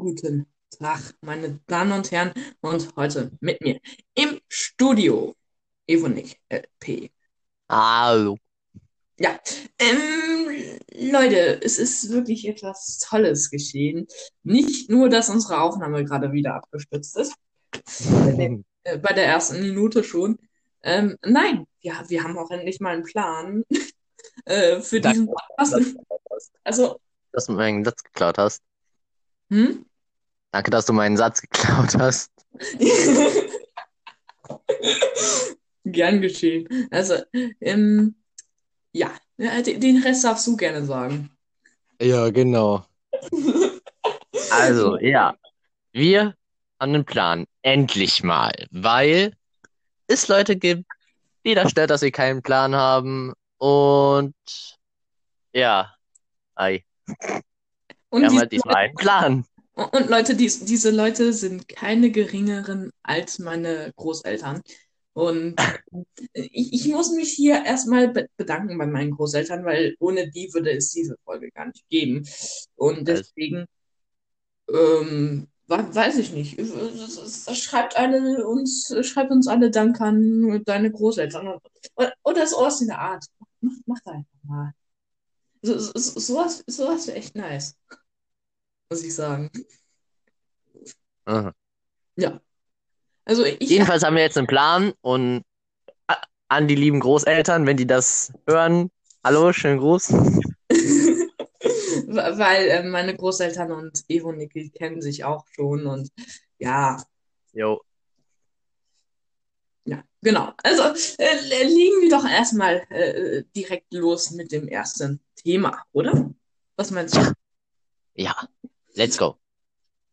guten Tag, meine Damen und Herren. Und heute mit mir im Studio Evonik LP. Hallo. Ja, ähm, Leute, es ist wirklich etwas Tolles geschehen. Nicht nur, dass unsere Aufnahme gerade wieder abgestürzt ist, bei der, äh, bei der ersten Minute schon. Ähm, nein, ja, wir haben auch endlich mal einen Plan äh, für diesen Podcast. Also, Dass du meinen Satz geklaut hast. hm? Danke, dass du meinen Satz geklaut hast. Gern geschehen. Also, ähm, ja, ja, den Rest darfst du gerne sagen. Ja, genau. Also, ja. Wir haben einen Plan. Endlich mal. Weil es Leute gibt, die das stört, dass sie keinen Plan haben. Und ja. Ei. Und Wir haben halt diesmal einen Plan. Und Leute, dies, diese Leute sind keine geringeren als meine Großeltern. Und ich, ich muss mich hier erstmal be bedanken bei meinen Großeltern, weil ohne die würde es diese Folge gar nicht geben. Und deswegen, ähm, we- weiß ich nicht. Es Schreibt alle uns, schreibt uns alle Dank an deine Großeltern. Oder, oder sowas in der Art. Mach, mach da einfach mal. So, so, so- sowas, sowas wäre echt nice. Muss ich sagen. Aha. Ja. Also ich Jedenfalls haben wir jetzt einen Plan und a- an die lieben Großeltern, wenn die das hören, hallo, schönen Gruß. weil äh, meine Großeltern und Evo und Niki kennen sich auch schon und ja, Jo. ja, genau. Also äh, legen wir doch erstmal äh, direkt los mit dem ersten Thema, oder? Was meinst du? Ja. Let's go.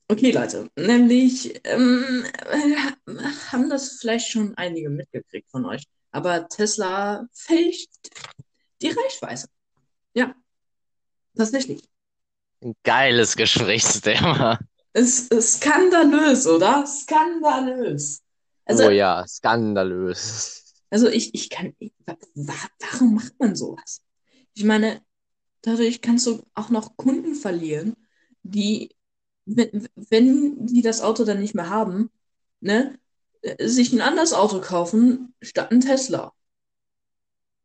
Okay, Leute, nämlich ähm, äh, haben das vielleicht schon einige mitgekriegt von euch, aber Tesla fälscht die Reichweite. Ja, tatsächlich. Ein geiles Gesprächsthema. Es ist skandalös, oder? Skandalös. Also, Oh ja, skandalös. also ich, ich kann, ich, wa- wa- warum macht man sowas? Ich meine, dadurch kannst du auch noch Kunden verlieren, die, wenn, wenn die das Auto dann nicht mehr haben, ne, äh, sich ein anderes Auto kaufen statt ein Tesla.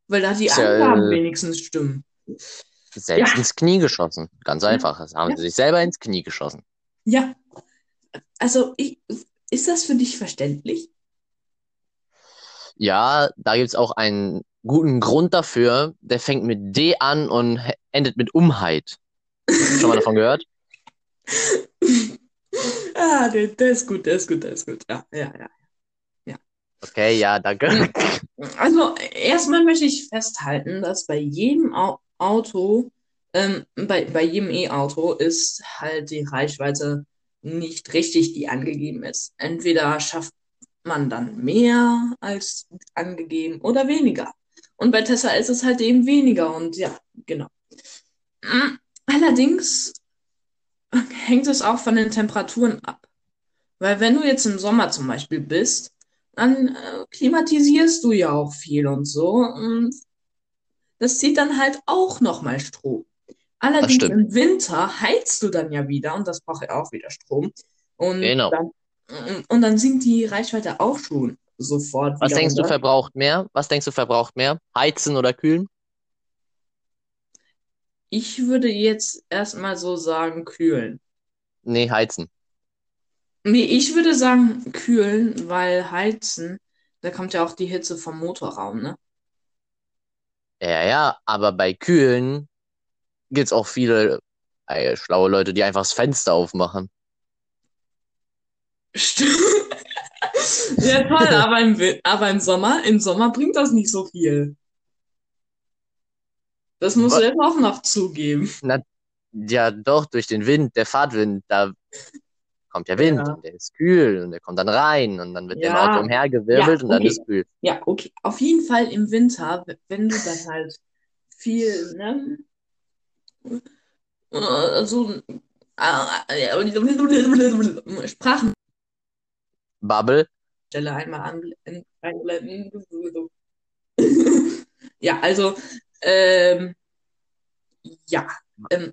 Weil da die Ist ja, Angaben äh, wenigstens stimmen. Selbst Ja. ins Knie geschossen. Ganz einfach. Das haben Ja. sie sich selber ins Knie geschossen. Ja, also ich, ist das für dich verständlich? Ja, da gibt's auch einen guten Grund dafür. Der fängt mit D an und endet mit Umheit. Schon mal davon gehört? Ah, der, der ist gut, der ist gut, der ist gut. Ja, ja, ja. Okay, ja, danke. Also erstmal möchte ich festhalten, dass bei jedem Au Auto, ähm, bei, bei jedem E-Auto ist halt die Reichweite nicht richtig, die angegeben ist. Entweder schafft man dann mehr als angegeben oder weniger. Und bei Tesla ist es halt eben weniger und ja, genau. Allerdings hängt es auch von den Temperaturen ab. Weil wenn du jetzt im Sommer zum Beispiel bist, dann äh, klimatisierst du ja auch viel und so. Und das zieht dann halt auch nochmal Strom. Allerdings im Winter heizt du dann ja wieder und das braucht ja auch wieder Strom. Und Genau. dann, und dann sinkt die Reichweite auch schon sofort Was denkst du runter. verbraucht mehr? Was denkst du verbraucht mehr? Heizen oder kühlen? Ich würde jetzt erstmal so sagen, kühlen. Nee, heizen. Nee, ich würde sagen kühlen, weil heizen, da kommt ja auch die Hitze vom Motorraum, ne? Ja, ja, aber bei kühlen gibt's auch viele äh, schlaue Leute, die einfach das Fenster aufmachen. Stimmt. Ja, toll, aber im, aber im Sommer, im Sommer bringt das nicht so viel. Das musst Wa- du jetzt auch noch zugeben. Na, ja, doch, durch den Wind, der Fahrtwind, da kommt der Wind Ja. und der ist kühl und der kommt dann rein und dann wird der im Ja. Auto umhergewirbelt Ja, und dann okay. ist kühl. Ja, okay. Auf jeden Fall im Winter, wenn du dann halt viel, ne? äh, So, äh, Sprachenstelle Bubble, einmal anblenden, einblenden. Ja, also, ähm, ja. Ähm,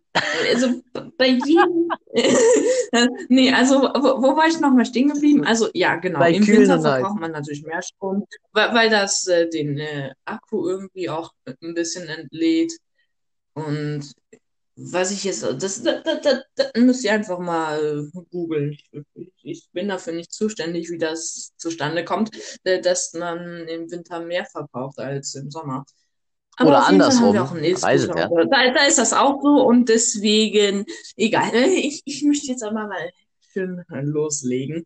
also bei jedem. nee, also wo, wo war ich nochmal stehen geblieben? Also ja, genau. Bei Im Winter verbraucht man natürlich mehr Strom, weil, weil das äh, den äh, Akku irgendwie auch ein bisschen entlädt. Und was ich jetzt, das, das, das, das, das müsst ihr einfach mal äh, googeln. Ich, ich bin dafür nicht zuständig, wie das zustande kommt, äh, dass man im Winter mehr verbraucht als im Sommer. Aber Oder andersrum. E-Scooter. ja. Da, da ist das auch so und deswegen, egal. Ich, ich möchte jetzt aber mal schön loslegen.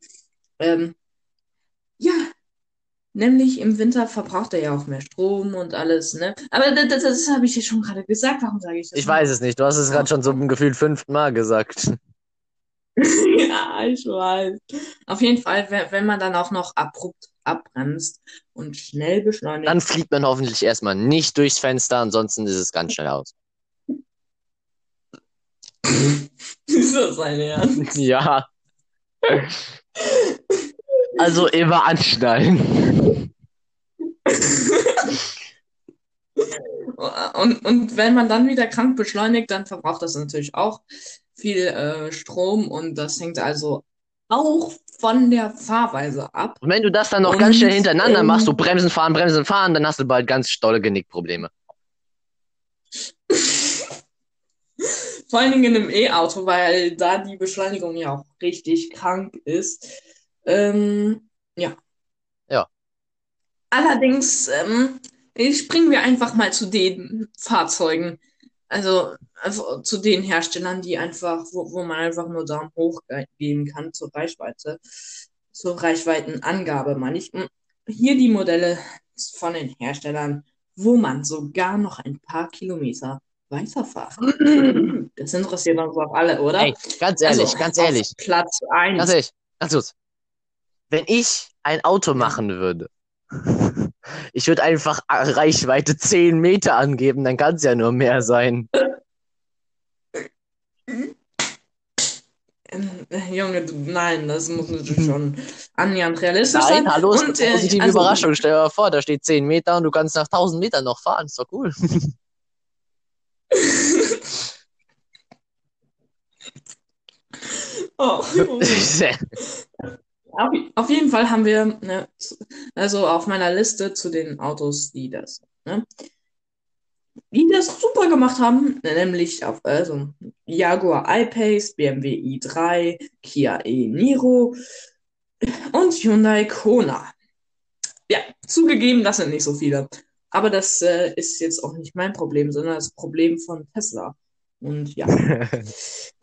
Ähm, ja, nämlich im Winter verbraucht er ja auch mehr Strom und alles, ne? Aber das, das, habe ich ja schon gerade gesagt. Warum sage ich das Ich weiß es nicht. Du hast es gerade schon so im Gefühl fünften Mal gesagt. Ja, ich weiß. Auf jeden Fall, wenn, wenn man dann auch noch abrupt abbremst und schnell beschleunigt, Dann fliegt man hoffentlich erstmal nicht durchs Fenster, ansonsten ist es ganz schnell aus. ist das ein Ernst? Ja. Also immer anschnallen. Und, und wenn man dann wieder krank beschleunigt, dann verbraucht das natürlich auch viel äh, Strom und das hängt also auch von der Fahrweise ab. Und wenn du das dann noch Und, ganz schnell hintereinander ähm, machst, so bremsen, fahren, bremsen, fahren, dann hast du bald ganz dolle Genickprobleme. Vor allen Dingen im E-Auto, weil da die Beschleunigung ja auch richtig krank ist. Ähm, ja. Ja. Allerdings ähm, springen wir einfach mal zu den Fahrzeugen. Also, also zu den Herstellern, die einfach, wo, wo man einfach nur Daumen hoch ge- geben kann zur Reichweite, zur Reichweitenangabe, meine ich. Hier die Modelle von den Herstellern, wo man sogar noch ein paar Kilometer weiterfahren kann. Das interessiert uns auch alle, oder? Ey, ganz ehrlich, Also, ganz ehrlich, Platz 1. ganz ehrlich, ganz kurz. Wenn ich ein Auto machen würde, ich würde einfach Reichweite 10 Meter angeben, dann kann es ja nur mehr sein. Ähm, äh, Junge, du, nein, das muss natürlich schon annähernd realistisch sein. Nein, hallo, ist eine Und, äh, positive also- Überraschung. Stell dir mal vor, da steht 10 Meter und du kannst nach 1000 Metern noch fahren. Ist doch cool. Oh, Junge. Auf, jeden Fall haben wir, ne, also auf meiner Liste zu den Autos, die das, ne, die das super gemacht haben, nämlich auf, also Jaguar I-Pace, BMW i3, Kia e-Niro und Hyundai Kona. Ja, zugegeben, das sind nicht so viele. Aber das äh, ist jetzt auch nicht mein Problem, sondern das Problem von Tesla. Und ja.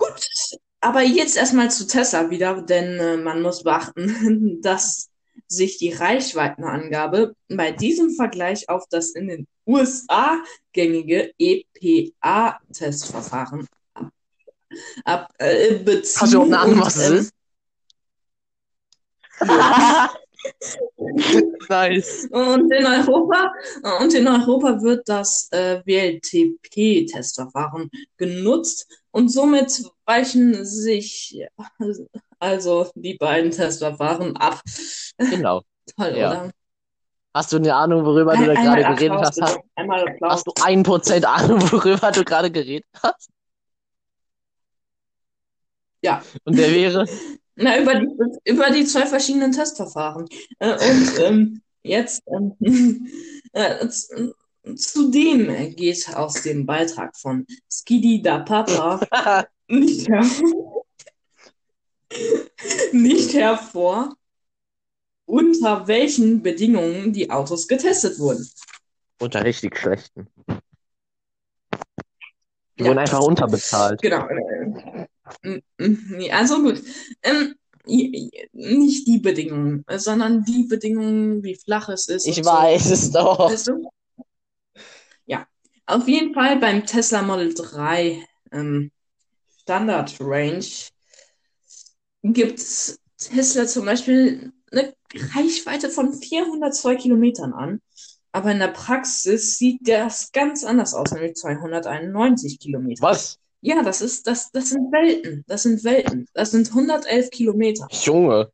Aber jetzt erstmal zu Tesla wieder, denn äh, man muss beachten, dass sich die Reichweitenangabe bei diesem Vergleich auf das in den USA gängige EPA-Testverfahren ab, ab, äh, beziehen. Hast du überhaupt eine Ahnung, und, was es ähm, ist? nice. Und in Europa, und in Europa wird das äh, WLTP-Testverfahren genutzt und somit weichen sich also die beiden Testverfahren ab. Genau. Toll, Ja. oder? Hast du eine Ahnung, worüber du da gerade geredet hast? Hast, hast du ein Prozent Ahnung, worüber du gerade geredet hast? Ja. Und der wäre? Na, über die, über die zwei verschiedenen Testverfahren. Äh, und ähm, jetzt ähm, äh, zudem geht aus dem Beitrag von Skidi da Papa nicht, her nicht hervor, unter welchen Bedingungen die Autos getestet wurden. Unter richtig schlechten. Die Ja. wurden einfach unterbezahlt. Genau. äh, äh, Also gut. Ähm, nicht die Bedingungen, äh, sondern die Bedingungen, wie flach es ist Ich und so. weiß es doch. Ja. Auf jeden Fall beim Tesla Model 3 ähm, Standard Range gibt Tesla zum Beispiel eine Reichweite von 402 Kilometern an. Aber in der Praxis sieht das ganz anders aus, nämlich 291 Kilometer. Was? Ja, das ist, das, das sind Welten. Das sind Welten. Das sind 111 Kilometer. Junge.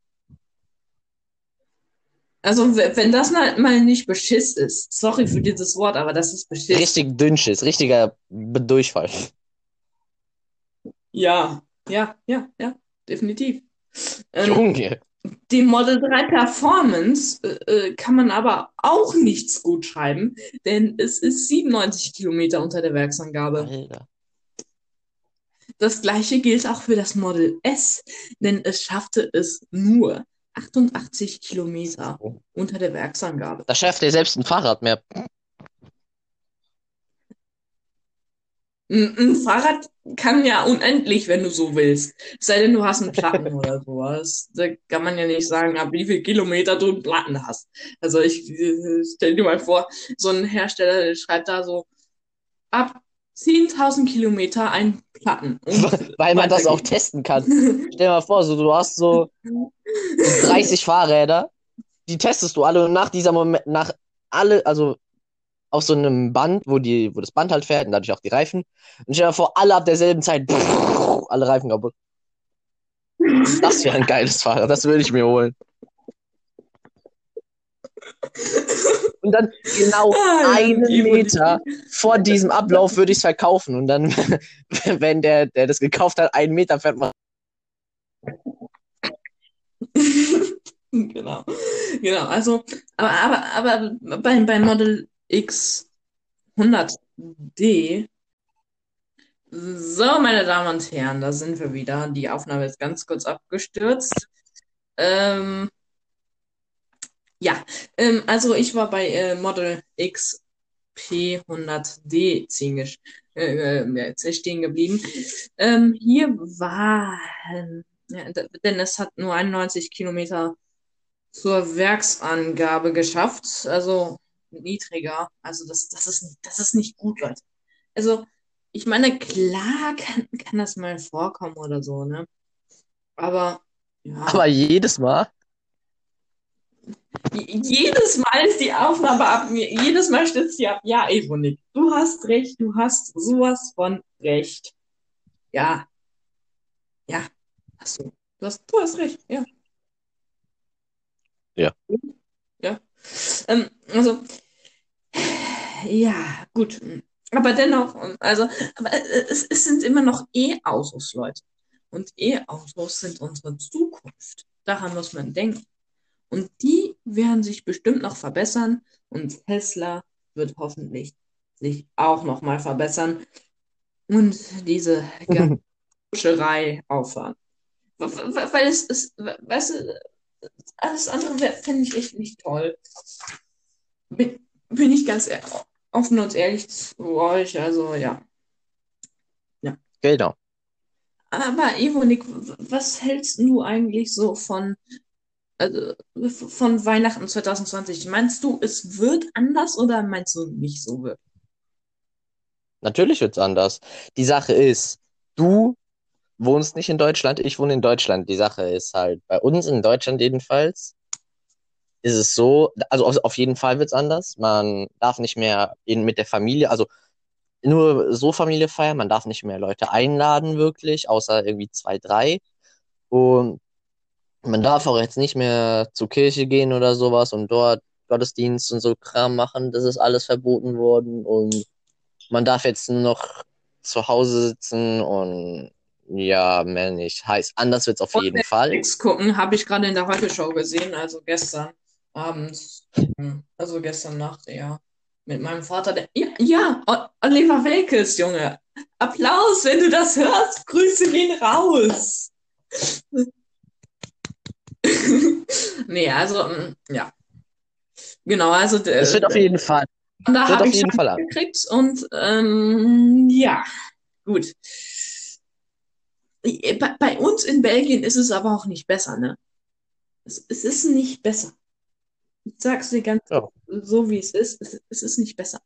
Also, wenn das mal, nicht Beschiss ist, sorry für dieses Wort, aber das ist Beschiss. Richtig Dünnschiss. Richtiger Durchfall. Ja, ja, ja, ja, definitiv. Ähm, Junge. die Model 3 Performance äh, äh, kann man aber auch nichts gut schreiben, denn es ist 97 Kilometer unter der Werksangabe. Alter. Das gleiche gilt auch für das Model S, denn es schaffte es nur 88 Kilometer unter der Werksangabe. Da schafft er selbst ein Fahrrad mehr. Ein, ein Fahrrad kann ja unendlich, wenn du so willst. Sei denn, du hast einen Platten oder sowas. Da kann man ja nicht sagen, ab wie viel Kilometer du einen Platten hast. Also ich äh, stell dir mal vor, so ein Hersteller schreibt da so ab 10.000 Kilometer ein Platten. Weil man das auch testen kann. Stell dir mal vor, so, du hast so 30 Fahrräder, die testest du alle und nach dieser Moment, nach alle, also auf so einem Band, wo die, wo das Band halt fährt und dadurch auch die Reifen. Und stell dir mal vor, alle ab derselben Zeit, alle Reifen kaputt. Das wäre ein geiles Fahrrad, das würde ich mir holen. Und dann genau Ah, einen Meter vor diesem Ablauf würde ich es verkaufen. Und dann, wenn der, der das gekauft hat, einen Meter fährt man. Genau. Genau, also, aber, aber, aber bei, bei Model X 100D. So, meine Damen und Herren, da sind wir wieder. Die Aufnahme ist ganz kurz abgestürzt. Ähm, ja, ähm, also ich war bei äh, Model X P100D ziehen gesch- äh, äh, stehen geblieben. Ähm, hier war, ja, denn es hat nur 91 Kilometer zur Werksangabe geschafft, also niedriger. Also das, das ist, das ist nicht gut, Leute. Also ich meine, klar kann, kann das mal vorkommen oder so, ne? Aber ja, Aber jedes Mal. Jedes Mal ist die Aufnahme ab mir, jedes Mal stürzt sie ab. Ja, Evonik, du hast recht, du hast sowas von recht. Ja, ja, hast du. Du hast, du hast recht, ja. Ja. Ja. Ähm, also, ja, gut. Aber dennoch, also, aber es, es sind immer noch E-Autos, Leute. Und E-Autos sind unsere Zukunft. Daran muss man denken. Und die werden sich bestimmt noch verbessern. Und Tesla wird hoffentlich sich auch noch mal verbessern und diese. W- w- Weil es ist, weißt du, alles andere fände ich echt nicht toll. Bin, bin ich ganz offen und ehrlich zu euch, also ja. Genau. Aber Evonik, w- was hältst du eigentlich so von, also, von Weihnachten 2020? Meinst du, es wird anders oder meinst du nicht so wird? Natürlich wird's anders. Die Sache ist, du wohnst nicht in Deutschland, ich wohne in Deutschland. Die Sache ist halt, bei uns in Deutschland jedenfalls, ist es so, also auf, auf jeden Fall wird's anders. Man darf nicht mehr in, mit der Familie, also nur so Familie feiern, man darf nicht mehr Leute einladen, wirklich, außer irgendwie zwei, drei. Und man darf auch jetzt nicht mehr zur Kirche gehen oder sowas und dort Gottesdienst und so Kram machen. Das ist alles verboten worden und man darf jetzt nur noch zu Hause sitzen und ja, mehr nicht. Heißt, anders wird's auf Und jeden Fall. Netflix gucken, habe ich gerade in der Heute-Show gesehen, also gestern abends, hm, also gestern Nacht, ja, mit meinem Vater. Der, ja, ja, Oliver Welkes, Junge. Applaus, wenn du das hörst. Grüße gehen raus. Nee, also, mm, ja. Genau, also Es wird auf jeden Fall. da wird habe ich jeden Fall gekriegt und ähm, ja, gut. Bei, bei uns in Belgien ist es aber auch nicht besser, ne? Es, es ist nicht besser. Ich sag's dir ganz Ja. so, wie es ist. Es, es ist nicht besser.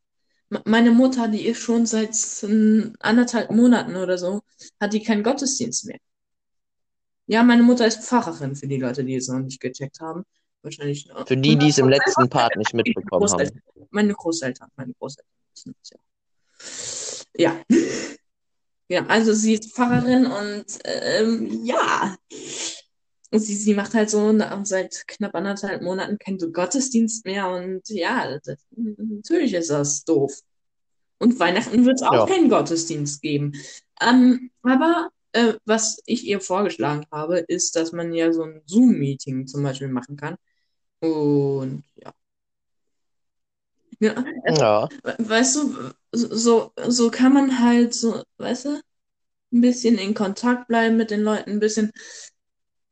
M- Meine Mutter, die ist schon seit ähm, anderthalb Monaten oder so, hat die keinen Gottesdienst mehr. Ja, meine Mutter ist Pfarrerin, für die Leute, die es noch nicht gecheckt haben. Wahrscheinlich. ne? Für die, die es im letzten Part nicht mitbekommen haben. Meine Großeltern, meine Großeltern wissen das ja. Ja. Ja, also sie ist Pfarrerin und ähm, ja. Und sie, sie macht halt so seit knapp anderthalb Monaten keinen Gottesdienst mehr und ja, das, natürlich ist das doof. Und Weihnachten wird es auch Ja. keinen Gottesdienst geben. Ähm, aber äh, was ich ihr vorgeschlagen habe, ist, dass man ja so ein Zoom-Meeting zum Beispiel machen kann. Und ja. Ja, Ja. weißt du, so, so kann man halt so, weißt du, ein bisschen in Kontakt bleiben mit den Leuten, ein bisschen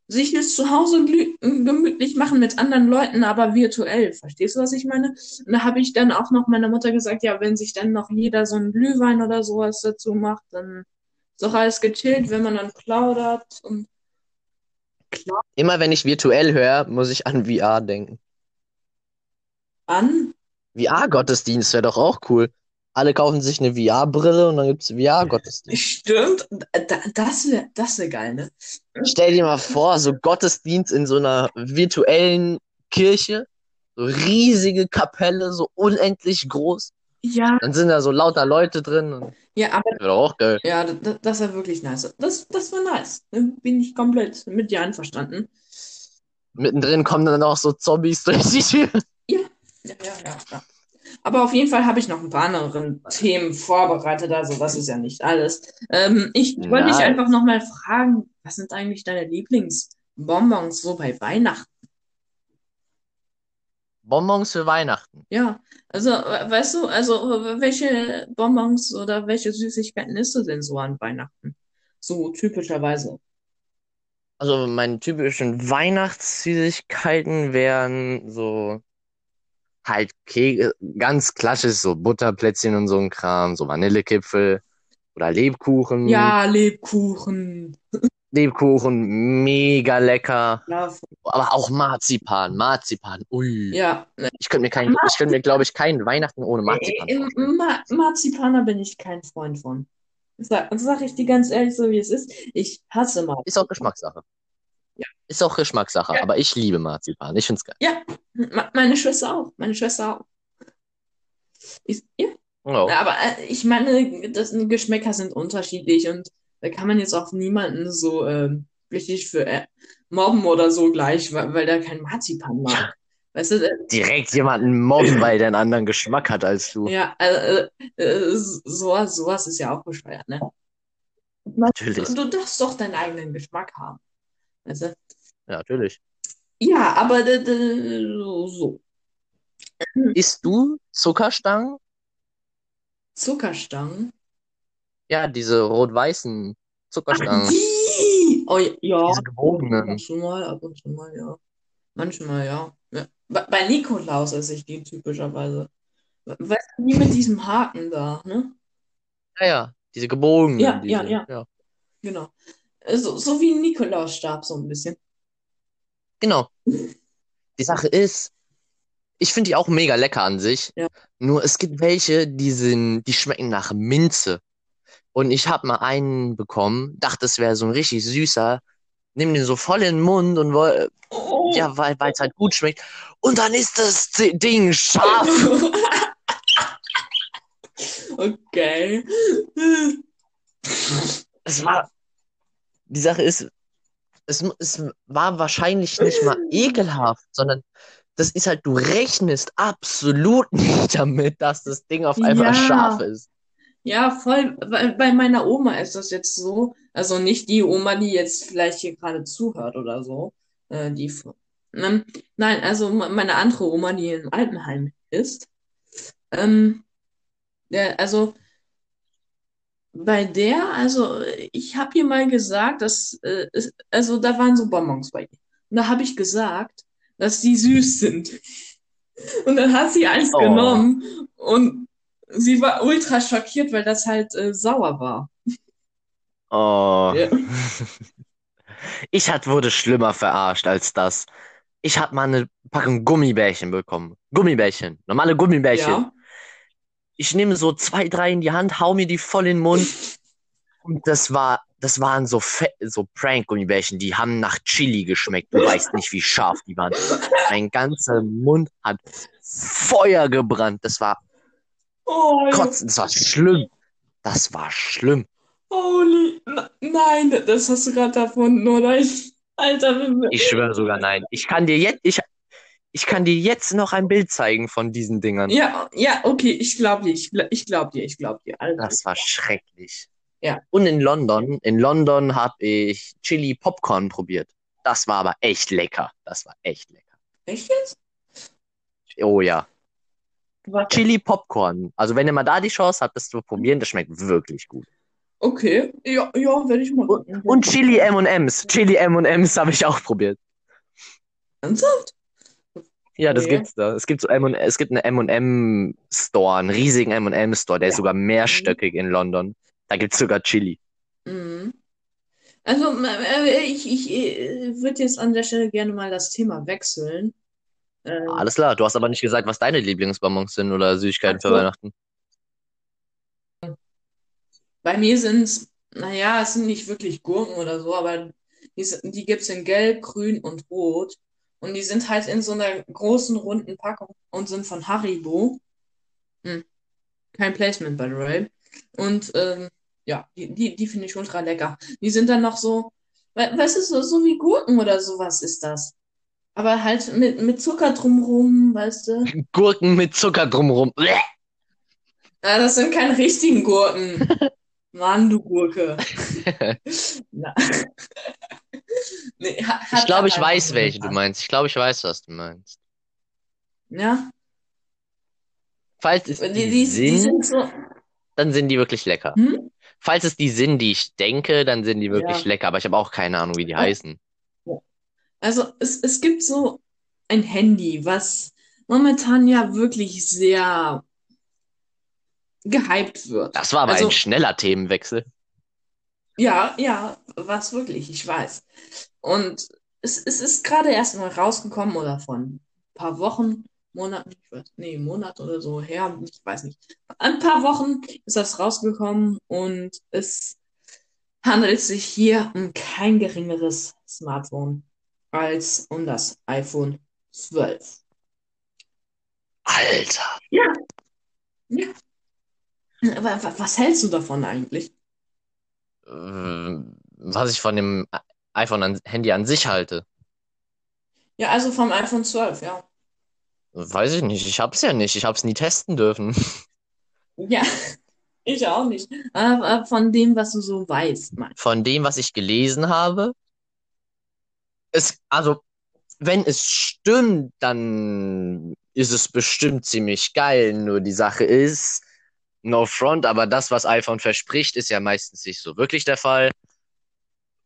sich jetzt zu Hause gemütlich machen mit anderen Leuten, aber virtuell. Verstehst du, was ich meine? Und da habe ich dann auch noch meiner Mutter gesagt, ja, wenn sich dann noch jeder so einen Glühwein oder sowas dazu macht, dann ist doch alles gechillt, wenn man dann plaudert und klar. Immer wenn ich virtuell höre, muss ich an VR denken. An? VR-Gottesdienst wäre doch auch cool. Alle kaufen sich eine VR-Brille und dann gibt es VR-Gottesdienst. Stimmt, das wäre das wär geil, ne? Stell dir mal vor, so Gottesdienst in so einer virtuellen Kirche, so riesige Kapelle, so unendlich groß. Ja. Dann sind da so lauter Leute drin. ja, aber. Das wäre auch geil. Ja, das, das wäre wirklich nice. Das, das wäre nice. Bin ich komplett mit dir einverstanden. Mittendrin kommen dann auch so Zombies durch die Tür. Ja, ja, ja, ja. ja. Aber auf jeden Fall habe ich noch ein paar andere Themen vorbereitet, also das ist ja nicht alles. Ähm, ich wollte dich einfach nochmal fragen, was sind eigentlich deine Lieblingsbonbons so bei Weihnachten? Bonbons für Weihnachten. Ja, also weißt du, also welche Bonbons oder welche Süßigkeiten isst du denn so an Weihnachten? So typischerweise. Also meine typischen Weihnachtssüßigkeiten wären so halt ganz klassisch, so Butterplätzchen und so ein Kram, so Vanillekipfel oder Lebkuchen. Ja, Lebkuchen. Lebkuchen, mega lecker. Ja. Aber auch Marzipan, Marzipan, ui. Ja. Ich könnte mir kein, ich könnte mir, glaube ich, keinen Weihnachten ohne Marzipan äh, Ma Marzipaner bin ich kein Freund von. Sag, sag ich dir ganz ehrlich, so wie es ist. Ich hasse Marzipan. Ist auch Geschmackssache. Ja. Ist auch Geschmackssache, ja. aber ich liebe Marzipan. Ich finde es geil. Ja, meine Schwester auch. Meine Schwester auch. Ich, ja. Oh. Aber äh, ich meine, das, Geschmäcker sind unterschiedlich und da kann man jetzt auch niemanden so äh, richtig für äh, mobben oder so gleich, weil, weil der kein Marzipan mag. Weißt du, äh, Direkt jemanden mobben, weil der einen anderen Geschmack hat als du. Ja, also, äh, äh, sowas, sowas ist ja auch bescheuert, ne? Natürlich. Du, du darfst doch deinen eigenen Geschmack haben. Weißt du? Ja, natürlich. Ja, aber so. Isst du Zuckerstangen? Zuckerstangen? Ja, diese rot-weißen Zuckerstangen. Ach, die! Oh, ja. Diese gebogenen. Ab und zu mal, ab und zu mal, ja. Manchmal, ja. ja. Bei, bei Nikolaus esse ich die typischerweise. Weißt du, die mit diesem Haken da, ne? Ja, ja, diese gebogenen. Ja, diese, ja, ja, ja. Genau. So, so wie ein Nikolausstab, so ein bisschen. Genau. Die Sache ist, ich finde die auch mega lecker an sich. Ja. Nur es gibt welche, die sind, die schmecken nach Minze. Und ich habe mal einen bekommen, dachte, es wäre so ein richtig süßer, nimm den so voll in den Mund und woll, oh. ja, weil es halt gut schmeckt. Und dann ist das Ding scharf. okay. Es war, die Sache ist, es, es war wahrscheinlich nicht mal ekelhaft, sondern das ist halt, du rechnest absolut nicht damit, dass das Ding auf einmal ja. scharf ist. Ja, voll. Bei, bei meiner Oma ist das jetzt so. Also nicht die Oma, die jetzt vielleicht hier gerade zuhört oder so. Äh, die, ähm, nein, also meine andere Oma, die im Altenheim ist. Ähm, der, also bei der, also ich habe ihr mal gesagt, dass, äh, also da waren so Bonbons bei ihr. Und da habe ich gesagt, dass die süß sind. Und dann hat sie eins oh. genommen und sie war ultra schockiert, weil das halt äh, sauer war. Oh. Ja. Ich hat, wurde schlimmer verarscht als das. Ich habe mal eine Packung Gummibärchen bekommen. Gummibärchen, normale Gummibärchen. Ja. Ich nehme so zwei, drei in die Hand, hau mir die voll in den Mund. Und das war, das waren so, so Prank-Gummibärchen, die haben nach Chili geschmeckt. Du weißt nicht, wie scharf die waren. Mein ganzer Mund hat Feuer gebrannt. Das war oh, Kotzen, das war schlimm. Das war schlimm. Holy, nein, das hast du gerade erfunden, oder? Ich, Alter, ich schwöre sogar nein. Ich kann dir jetzt, ich, ich kann dir jetzt noch ein Bild zeigen von diesen Dingern. Ja, ja, okay, ich glaube dir, ich, ich glaube dir, ich glaube dir. Also. Das war schrecklich. Ja. Und in London, in London habe ich Chili Popcorn probiert. Das war aber echt lecker. Das war echt lecker. Echt jetzt? Oh ja. Chili Popcorn. Also wenn ihr mal da die Chance habt, das zu probieren, das schmeckt wirklich gut. Okay, ja, ja, werde ich mal gucken. Und Chili M&M's. Chili M&M's habe ich auch probiert. Ernsthaft? Ja, das Okay. gibt's da. Es gibt so M es gibt einen M&M Store, einen riesigen M&M Store, der ist Ja. sogar mehrstöckig in London. Da gibt's sogar Chili. Mhm. Also, äh, ich, ich äh, würde jetzt an der Stelle gerne mal das Thema wechseln. Äh, Alles klar. Du hast aber nicht gesagt, was deine Lieblingsbonbons sind oder Süßigkeiten für. Weihnachten. bei mir sind es, naja, es sind nicht wirklich Gurken oder so, aber die, die gibt es in Gelb, Grün und Rot. Und die sind halt in so einer großen, runden Packung und sind von Haribo. Hm. Kein Placement, by the way. Und ähm, ja, die, die, die finde ich ultra lecker. Die sind dann noch so, we- weißt du, so, so wie Gurken oder sowas ist das. Aber halt mit, mit Zucker drumrum, weißt du? Gurken mit Zucker drumrum. Bleh. Ja, das sind keine richtigen Gurken. Mann, du Gurke. Na. Nee, ha- Ich hat glaube, ich weiß, welche du meinst. Ich glaube, ich weiß, was du meinst. Ja, Falls es die, die die, die sind, sind so. dann sind die wirklich lecker. Hm? Falls es die sind, die ich denke, dann sind die wirklich Ja. lecker. Aber ich habe auch keine Ahnung, wie die Oh. heißen. Also es, es gibt so ein Handy, was momentan ja wirklich sehr gehypt wird. Das war aber Also- ein schneller Themenwechsel. Ja, ja, was wirklich, ich weiß. Und es, es ist gerade erst mal rausgekommen oder von ein paar Wochen, Monaten, ich weiß, nee, Monat oder so her, ich weiß nicht. Ein paar Wochen ist das rausgekommen und es handelt sich hier um kein geringeres Smartphone als um das iPhone 12. Alter. Ja. Ja. Aber wa- was hältst du davon eigentlich? Ähm, Was ich von dem iPhone an, Handy an sich halte, Ja, also vom iPhone 12, ja. weiß ich nicht. Ich hab's ja nicht. Ich hab's nie testen dürfen. Ja, ich auch nicht. Aber von dem, was du so weißt, mein. Von dem, was ich gelesen habe, es, also, wenn es stimmt, dann ist es bestimmt ziemlich geil. Nur die Sache ist, no front, aber das, was iPhone verspricht, ist ja meistens nicht so wirklich der Fall.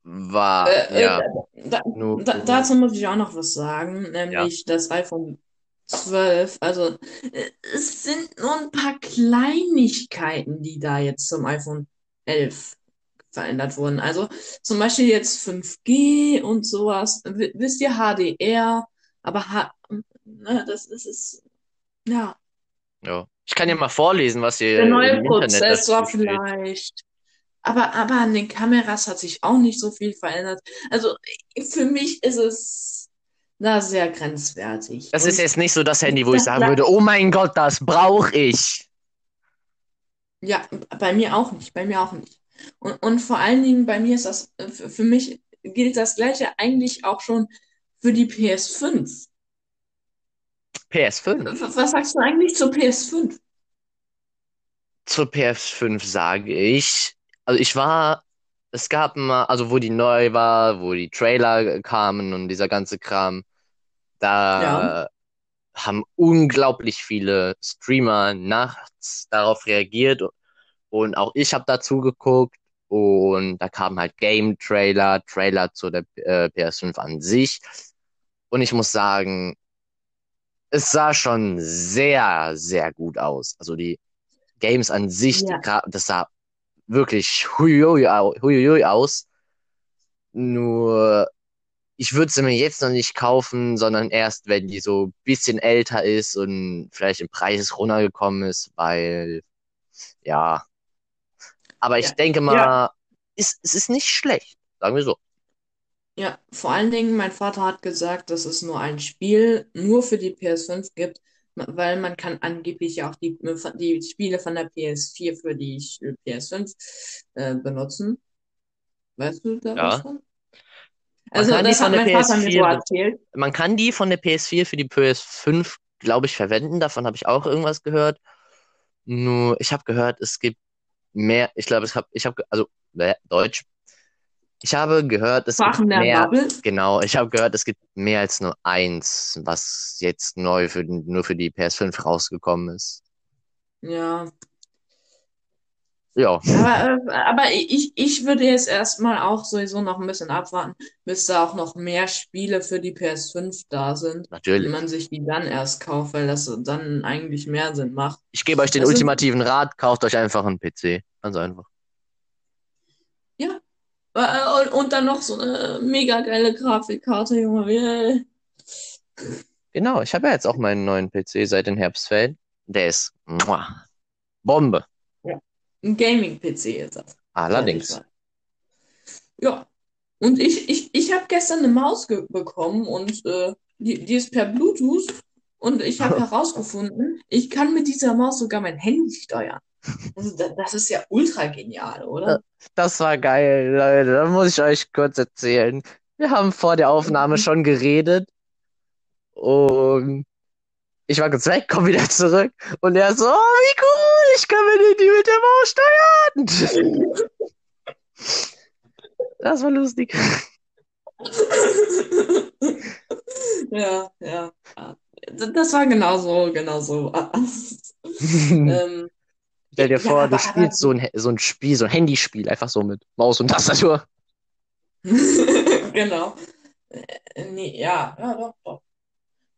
War, Äh, ja, äh, da, da, dazu muss ich auch noch was sagen, nämlich das iPhone 12. Also, äh, es sind nur ein paar Kleinigkeiten, die da jetzt zum iPhone 11 verändert wurden. Also, zum Beispiel jetzt 5G und sowas. W wisst ihr, HDR, aber H ne, das ist es, ja. ja. Ich kann dir mal vorlesen, was hier Der neue im dazu steht. vielleicht. Aber, aber an den Kameras hat sich auch nicht so viel verändert. Also für mich ist es na, sehr grenzwertig. Das Und ist jetzt nicht so das Handy, wo ich das sagen würde, oh mein Gott, das brauche ich. ja, bei mir auch nicht, bei mir auch nicht. Und, und vor allen Dingen bei mir ist das, äh, für, mich gilt das Gleiche eigentlich auch schon für die PS5. PS5. W- Was sagst du eigentlich zur PS5? Zur PS5 sage ich, also ich war, es gab mal, also wo die neu war, wo die Trailer kamen und dieser ganze Kram, da Ja. haben unglaublich viele Streamer nachts darauf reagiert und auch ich habe dazu geguckt und da kamen halt Game-Trailer, Trailer zu der äh, PS5 an sich und ich muss sagen, es sah schon sehr, sehr gut aus. Also die Games an sich, Ja. Das sah wirklich huiui, au- huiui aus. Nur, ich würde sie mir jetzt noch nicht kaufen, sondern erst, wenn die so ein bisschen älter ist und vielleicht im Preis runtergekommen ist, weil, ja. Aber ich Ja. denke mal, ist, es ist nicht schlecht, sagen wir so. Ja, vor allen Dingen, mein Vater hat gesagt, dass es nur ein Spiel nur für die PS5 gibt, weil man kann angeblich ja auch die, die Spiele von der PS4 für die PS5 äh, benutzen. Weißt du da Ja. was von? Man Also, kann die das hat von der mein Vater mir so PS4 erzählt. Man kann die von der PS4 für die PS5, glaube ich, verwenden. Davon habe ich auch irgendwas gehört. Nur, ich habe gehört, es gibt mehr, ich glaube, ich habe, ich habe, also äh, Deutsch. Ich habe gehört, es gibt Sprachen der mehr, genau, ich habe gehört, es gibt mehr als nur eins, was jetzt neu für, nur für die PS5 rausgekommen ist. Ja. Ja, Aber, äh, aber ich, ich würde jetzt erstmal auch sowieso noch ein bisschen abwarten, bis da auch noch mehr Spiele für die PS5 da sind und natürlich. man sich die dann erst kauft, weil das dann eigentlich mehr Sinn macht. Ich gebe euch den Das sind- ultimativen Rat, kauft euch einfach einen PC. Ganz einfach. Ja. Äh, Und, und dann noch so eine mega geile Grafikkarte, Junge. Yeah. Genau, ich habe ja jetzt auch meinen neuen PC seit den Herbstferien. Der ist muah, Bombe. Ein Gaming-PC ist das. Allerdings. Ja. Und ich, ich, ich habe gestern eine Maus bekommen und äh, die, die ist per Bluetooth und ich habe herausgefunden, ich kann mit dieser Maus sogar mein Handy steuern. Also da, das ist ja ultra genial, oder? Das war geil, Leute. Da muss ich euch kurz erzählen. Wir haben vor der Aufnahme schon geredet und ich war kurz weg, komm wieder zurück und er so, oh, wie cool, ich kann mir die mit der Maus steuern. Das war lustig. Ja, ja. Das war genau so, genau so. Ähm, Stell dir Ja, vor, du spielst so ein, so ein Spiel, so ein Handyspiel, einfach so mit Maus und Tastatur. genau. Äh, nee, ja, ja, doch, doch.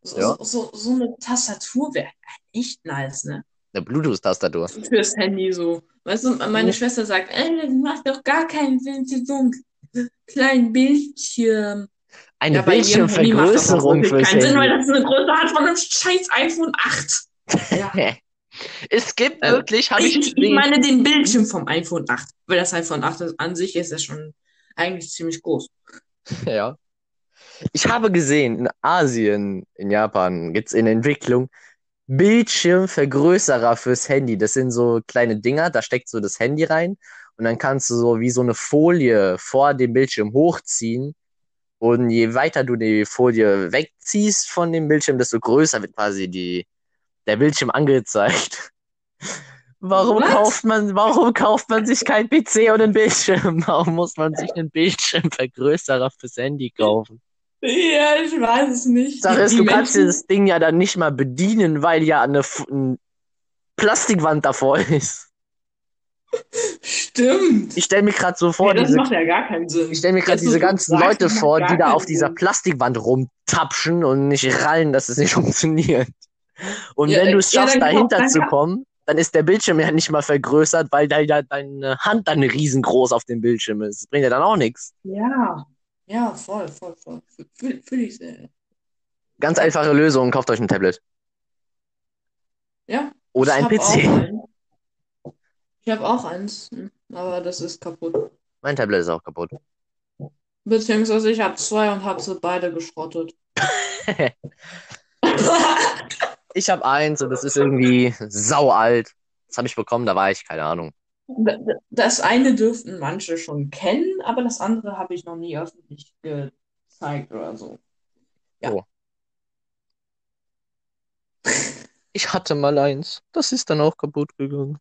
So, Ja. so, so, eine Tastatur wäre echt nice, ne? Eine Bluetooth-Tastatur. Fürs Handy so. Weißt du, meine Mhm. Schwester sagt, ey, das macht doch gar keinen Sinn für so einen kleinen Bildschirm. Eine Ja, Bildschirmvergrößerung fürs keinen Sinn, weil das eine Größe hat von einem scheiß iPhone 8. Ja. Es gibt Ähm, wirklich, habe ich Ich, ich meine den Bildschirm vom iPhone 8, weil das iPhone 8 ist, an sich ist ja schon eigentlich ziemlich groß. Ja. Ich habe gesehen, in Asien, in Japan, gibt's in Entwicklung Bildschirmvergrößerer fürs Handy. Das sind so kleine Dinger, da steckt so das Handy rein und dann kannst du so wie so eine Folie vor dem Bildschirm hochziehen. Und je weiter du die Folie wegziehst von dem Bildschirm, desto größer wird quasi die, der Bildschirm angezeigt. Warum What? kauft man, warum kauft man sich kein PC und einen Bildschirm? Warum muss man sich einen Bildschirmvergrößerer fürs Handy kaufen? Ja, ich weiß es nicht. Sache ist, du kannst Menschen- dieses Ding ja dann nicht mal bedienen, weil ja eine, eine Plastikwand davor ist. Stimmt. Ich stelle mir gerade so vor, Nee, das diese, macht ja gar keinen Sinn. ich stelle mir gerade diese ganzen sagst, Leute vor, die da auf dieser Sinn. Plastikwand rumtapschen und nicht rallen, dass es nicht funktioniert. Und Ja, wenn du es ja, schaffst, kauf- dahinter zu kommen, dann ist der Bildschirm ja nicht mal vergrößert, weil da ja deine Hand dann riesengroß auf dem Bildschirm ist. Das bringt ja dann auch nichts. Ja, ja, voll, voll, voll. Fühl, fühl ich sehr. Ganz einfache Lösung, kauft euch ein Tablet. Ja. Oder ein PC. Ich habe auch eins, hm, aber das ist kaputt. Mein Tablet ist auch kaputt. Beziehungsweise ich habe zwei und habe sie beide geschrottet. Ich habe eins und das ist irgendwie sau alt. Das habe ich bekommen, da war ich, keine Ahnung. Das eine dürften manche schon kennen, aber das andere habe ich noch nie öffentlich gezeigt oder so. Ja. Oh. Ich hatte mal eins. Das ist dann auch kaputt gegangen.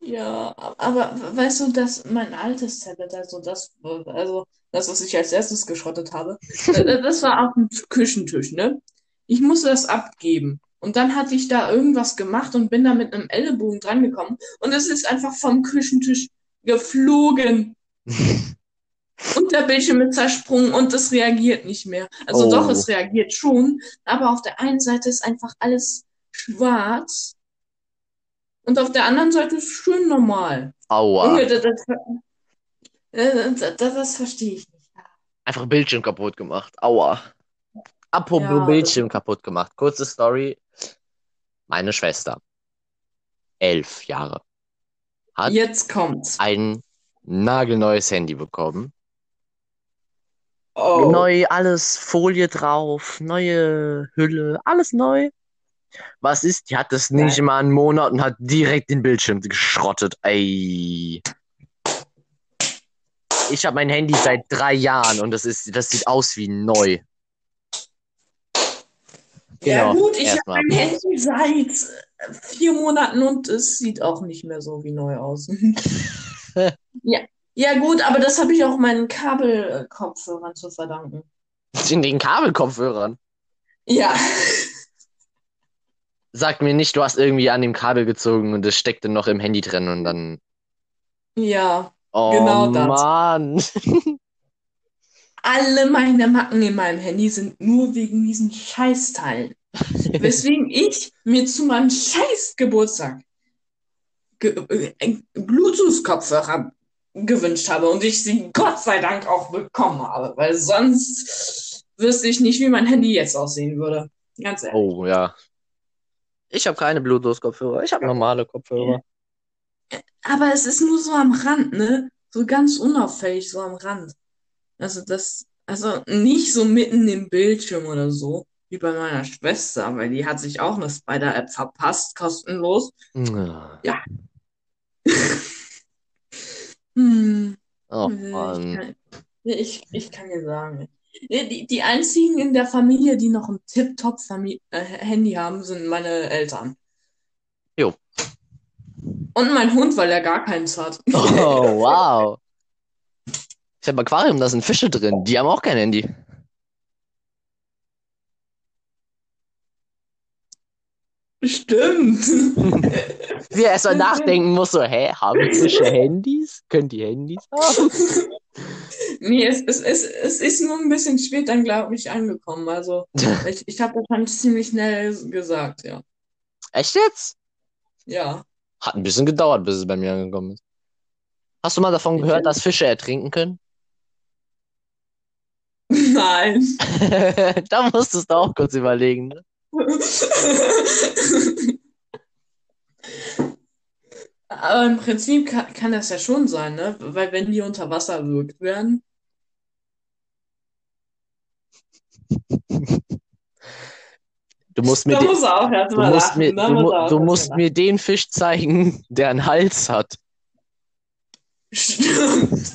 Ja, aber weißt du, dass mein altes Tablet, also das, also das, was ich als erstes geschrottet habe, äh, das war auf dem Küchentisch, ne? Ich musste das abgeben. Und dann hatte ich da irgendwas gemacht und bin da mit einem Ellenbogen drangekommen. Und es ist einfach vom Küchentisch geflogen. Und der Bildschirm ist zersprungen und es reagiert nicht mehr. Also Oh. doch, es reagiert schon, aber auf der einen Seite ist einfach alles schwarz und auf der anderen Seite ist schön normal. Aua. Das, das, das, das verstehe ich nicht. Einfach Bildschirm kaputt gemacht. Aua. Apropos Ja. Bildschirm kaputt gemacht. Kurze Story. Meine Schwester, elf Jahre, hat Jetzt kommt's. ein nagelneues Handy bekommen. Oh. Neu, alles Folie drauf, neue Hülle, alles neu. Was ist? Die hat es nicht mal einen Monat und hat direkt den Bildschirm geschrottet. Ey. Ich habe mein Handy seit drei Jahren und das ist, das sieht aus wie neu. Ja Genau, gut, ich habe mein Handy seit vier Monaten und es sieht auch nicht mehr so wie neu aus. ja. ja, gut, aber das habe ich auch meinen Kabelkopfhörern zu verdanken. In den Kabelkopfhörern? Ja. Sag mir nicht, du hast irgendwie an dem Kabel gezogen und es steckte noch im Handy drin und dann. Ja, Oh Genau das. Mann. alle meine Macken in meinem Handy sind nur wegen diesen Scheißteilen. Weswegen ich mir zu meinem Scheiß-Geburtstag ge äh, Bluetooth-Kopfhörer gewünscht habe und ich sie Gott sei Dank auch bekommen habe, weil sonst wüsste ich nicht, wie mein Handy jetzt aussehen würde. Ganz ehrlich. Oh ja. Ich habe keine Bluetooth-Kopfhörer, ich habe normale Kopfhörer. Aber es ist nur so am Rand, ne? So ganz unauffällig, so am Rand. Also das, also nicht so mitten im Bildschirm oder so, wie bei meiner Schwester, weil die hat sich auch eine Spider-App verpasst, kostenlos. Ja. Hm, Oh ich Mann. kann, ich, ich kann dir sagen. Die, die einzigen in der Familie, die noch ein Tip-Top-Handy haben, sind meine Eltern. Jo. Und mein Hund, weil er gar keins hat. Oh, wow. Ich habe Aquarium, da sind Fische drin. Die haben auch kein Handy. Stimmt. Wie er erstmal nachdenken muss, so, hä, haben Fische Handys? Können die Handys haben? Nee, es, es, es, es ist nur ein bisschen spät dann, glaube ich, angekommen. Also, ich, ich habe das schon ziemlich schnell gesagt, ja. Echt jetzt? Ja. Hat ein bisschen gedauert, bis es bei mir angekommen ist. Hast du mal davon gehört, dass Fische ertrinken können? Nein. Da musstest du auch kurz überlegen, ne? Aber im Prinzip kann, kann das ja schon sein, ne? Weil wenn die unter Wasser erwürgt werden, Du musst mir, den, muss auch du musst lachen. mir, da du, muss mu- du musst mir den Fisch zeigen, der einen Hals hat. Stimmt.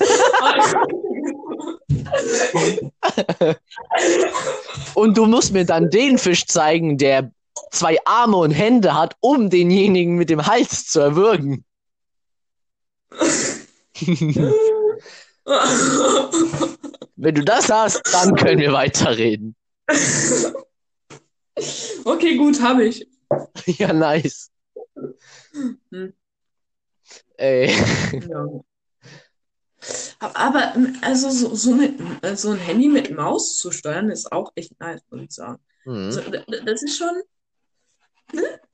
Und du musst mir dann den Fisch zeigen, der zwei Arme und Hände hat, um denjenigen mit dem Hals zu erwürgen. Wenn du das hast, dann können wir weiterreden. Okay, gut, habe ich. Ja, nice. Hm. Ey. Ja. Aber also so, so, mit, so ein Handy mit Maus zu steuern, ist auch echt nice, muss ich sagen. Hm. Also, das ist schon,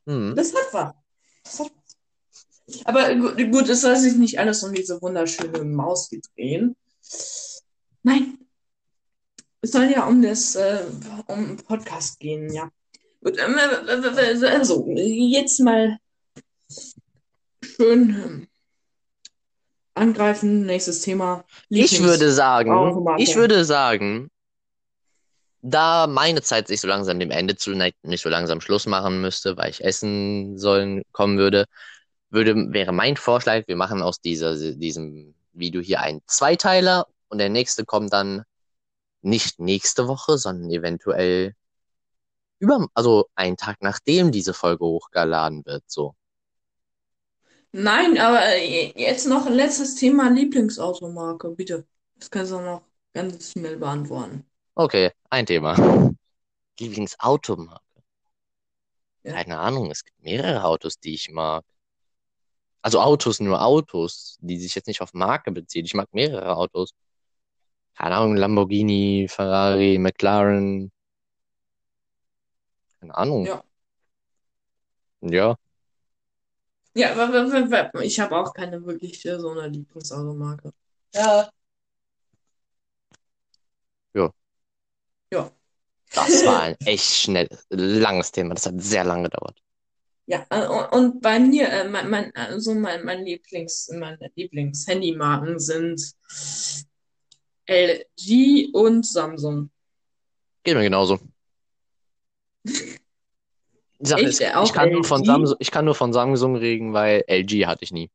Hm. das hat was. Das hat. Aber gut, es soll sich nicht alles um diese wunderschöne Maus drehen. Nein. Es soll ja um das äh, um Podcast gehen, ja. Gut, ähm, äh, also, jetzt mal schön ähm, angreifen. Nächstes Thema. Ich würde sagen, ich würde sagen, da meine Zeit sich so langsam dem Ende zuneigt und ich so langsam Schluss machen müsste, weil ich essen sollen kommen würde, würde, wäre mein Vorschlag, wir machen aus dieser, diesem Video hier einen Zweiteiler und der nächste kommt dann nicht nächste Woche, sondern eventuell über, also einen Tag nachdem diese Folge hochgeladen wird, so. Nein, aber äh, jetzt noch ein letztes Thema Lieblingsautomarke, bitte. Das kannst du noch ganz schnell beantworten. Okay, ein Thema. Lieblingsautomarke. Ja. Keine Ahnung, es gibt mehrere Autos, die ich mag. Also Autos, nur Autos, die sich jetzt nicht auf Marke beziehen. Ich mag mehrere Autos. Keine Ahnung, Lamborghini, Ferrari, McLaren. Keine Ahnung. Ja. Ja. Ja, ich habe auch keine wirkliche so eine Lieblingsautomarke. Ja. Das war ein echt schnell, langes Thema. Das hat sehr lange gedauert. Ja, und, und bei mir, äh, mein, mein, also mein, mein Lieblings, meine Lieblings-Handymarken sind LG und Samsung. Geht mir genauso. Sache Echt? ist, ich kann nur von? Samsung, ich kann nur von Samsung reden, weil LG hatte ich nie.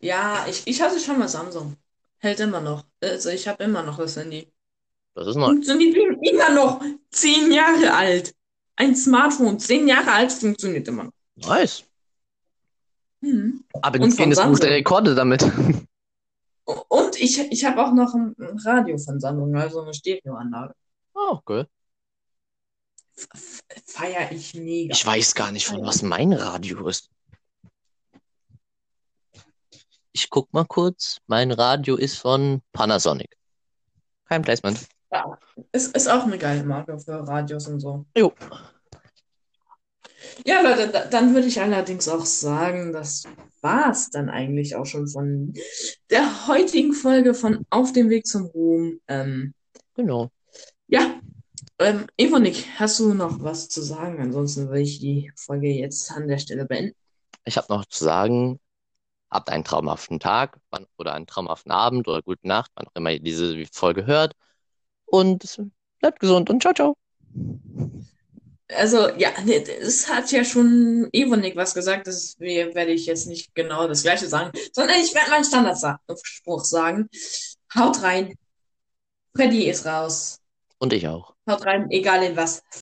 Ja, ich, ich hatte schon mal Samsung. Hält immer noch. Also ich habe immer noch das Handy. Das ist neu. Funktioniert immer noch zehn Jahre alt. Ein Smartphone, zehn Jahre alt, funktioniert immer noch. Nice. Hm. Aber Buch der Samsung. Rekorde damit. Und ich, ich habe auch noch ein Radio von Samsung, also eine Stereoanlage. Oh, okay. Feier ich mega. Ich weiß gar nicht, von was mein Radio ist. Ich guck mal kurz. Mein Radio ist von Panasonic. Kein Placement. Ja, es ist auch eine geile Marke für Radios und so. Jo. Ja, Leute, da, dann würde ich allerdings auch sagen, das war's dann eigentlich auch schon von der heutigen Folge von Auf dem Weg zum Ruhm. Ähm, Genau. ja, ähm, Evonik, hast du noch was zu sagen? Ansonsten würde ich die Folge jetzt an der Stelle beenden. Ich habe noch zu sagen, habt einen traumhaften Tag wann, oder einen traumhaften Abend oder gute Nacht, wann auch immer ihr diese Folge hört. Und bleibt gesund und ciao, ciao. Also, ja, es hat ja schon Evonik was gesagt, das werde ich jetzt nicht genau das Gleiche sagen, sondern ich werde meinen Standardspruch sagen. Haut rein. Freddy ist raus. Und ich auch. Haut rein, egal in was.